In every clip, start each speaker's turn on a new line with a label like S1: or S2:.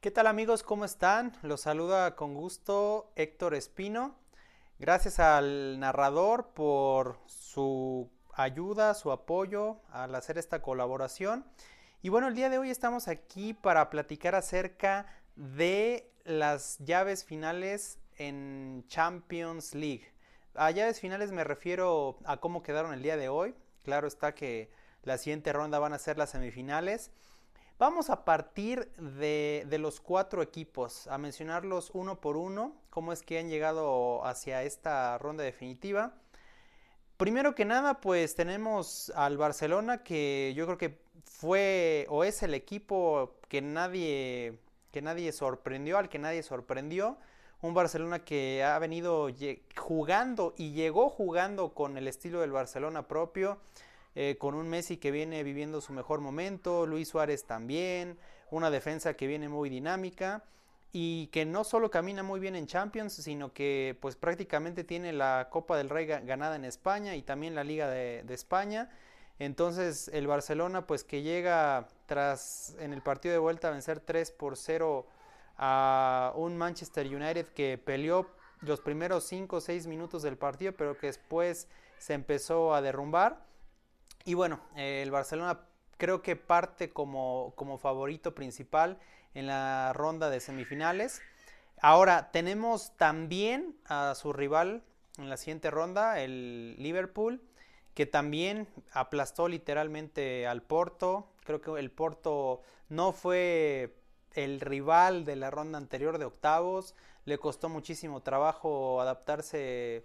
S1: ¿Qué tal amigos? ¿Cómo están? Los saluda con gusto Héctor Espino. Gracias al narrador por su ayuda, su apoyo al hacer esta colaboración. Y bueno, el día de hoy estamos aquí para platicar acerca de las llaves finales en Champions League. A llaves finales me refiero a cómo quedaron el día de hoy. Claro está que la siguiente ronda van a ser las semifinales. Vamos a partir de, los cuatro equipos, a mencionarlos uno por uno, cómo es que han llegado hacia esta ronda definitiva. Primero que nada, pues tenemos al Barcelona, que yo creo que fue o es el equipo que nadie, que nadie sorprendió, al que nadie sorprendió. Un Barcelona que ha venido jugando y llegó jugando con el estilo del Barcelona propio eh, con un Messi que viene viviendo su mejor momento, Luis Suárez también, una defensa que viene muy dinámica y que no solo camina muy bien en Champions, sino que pues prácticamente tiene la Copa del Rey ganada en España y también la Liga de, España. Entonces el Barcelona pues que llega tras en el partido de vuelta a vencer 3 por 0 a un Manchester United que peleó los primeros 5 o 6 minutos del partido pero que después se empezó a derrumbar. Y bueno, el Barcelona creo que parte como, como favorito principal en la ronda de semifinales. Ahora tenemos también a su rival en la siguiente ronda, el Liverpool, que también aplastó literalmente al Porto. Creo que el Porto no fue el rival de la ronda anterior de octavos. Le costó muchísimo trabajo adaptarse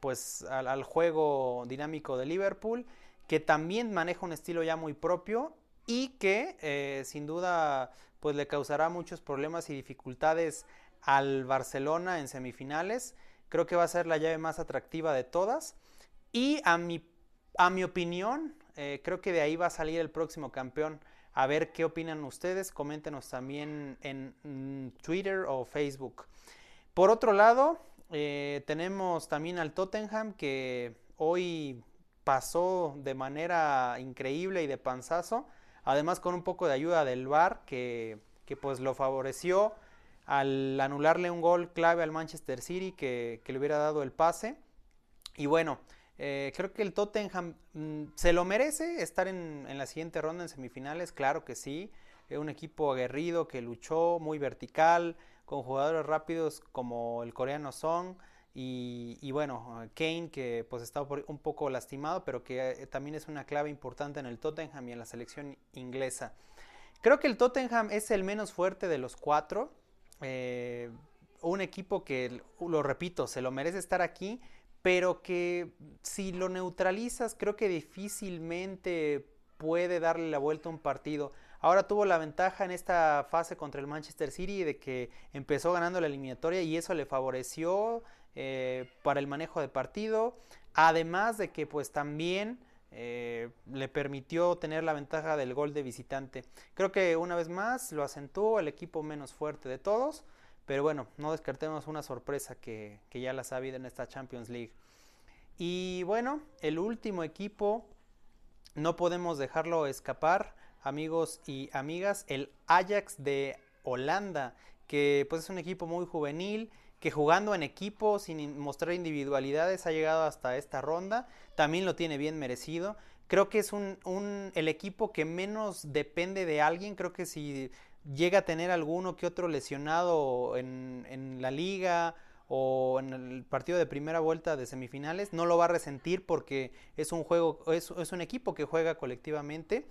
S1: pues al juego dinámico de Liverpool que también maneja un estilo ya muy propio y que eh, sin duda pues le causará muchos problemas y dificultades al Barcelona en semifinales. Creo que va a ser la llave más atractiva de todas. Y a mi, a mi opinión, eh, creo que de ahí va a salir el próximo campeón. A ver qué opinan ustedes. Coméntenos también en mm, Twitter o Facebook. Por otro lado, eh, tenemos también al Tottenham que hoy pasó de manera increíble y de panzazo, además con un poco de ayuda del VAR que, pues lo favoreció al anularle un gol clave al Manchester City que, le hubiera dado el pase. Y bueno, eh, creo que el Tottenham mm, se lo merece estar en, en, la siguiente ronda en semifinales, claro que sí. Un equipo aguerrido que luchó, muy vertical, con jugadores rápidos como el coreano Song. Y, bueno, Kane que pues está un poco lastimado, pero que eh, también es una clave importante en el Tottenham y en la selección inglesa. Creo que el Tottenham es el menos fuerte de los cuatro. Eh, un equipo que, lo repito, se lo merece estar aquí, pero que si lo neutralizas, creo que difícilmente puede darle la vuelta a un partido. Ahora tuvo la ventaja en esta fase contra el Manchester City de que empezó ganando la eliminatoria y eso le favoreció eh, para el manejo de partido, además de que pues también eh, le permitió tener la ventaja del gol de visitante. Creo que una vez más lo acentuó el equipo menos fuerte de todos, pero bueno, no descartemos una sorpresa que, que ya la ha habido en esta Champions League. Y bueno, el último equipo, no podemos dejarlo escapar, amigos y amigas, el Ajax de Holanda, que pues es un equipo muy juvenil que jugando en equipo, sin mostrar individualidades, ha llegado hasta esta ronda. También lo tiene bien merecido. Creo que es un, el equipo que menos depende de alguien. Creo que si llega a tener alguno que otro lesionado en, la liga o en el partido de primera vuelta de semifinales, no lo va a resentir porque es un juego, es un equipo que juega colectivamente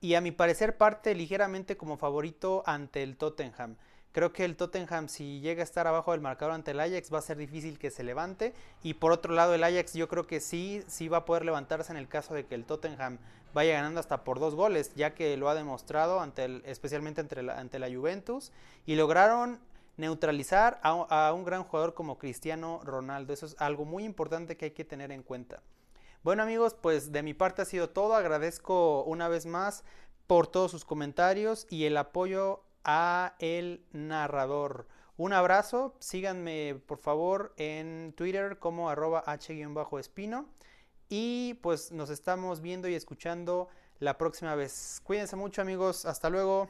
S1: y a mi parecer parte ligeramente como favorito ante el Tottenham. Creo que el Tottenham, si llega a estar abajo del marcador ante el Ajax, va a ser difícil que se levante. Y por otro lado, el Ajax yo creo que sí, sí va a poder levantarse en el caso de que el Tottenham vaya ganando hasta por dos goles, ya que lo ha demostrado ante especialmente ante la, ante la Juventus. Y lograron neutralizar a, a un gran jugador como Cristiano Ronaldo. Eso es algo muy importante que hay que tener en cuenta. Bueno amigos, pues de mi parte ha sido todo. Agradezco una vez más por todos sus comentarios y el apoyo a el narrador. Un abrazo, síganme por favor en Twitter como arroba h-espino y pues nos estamos viendo y escuchando la próxima vez. Cuídense mucho amigos, hasta luego.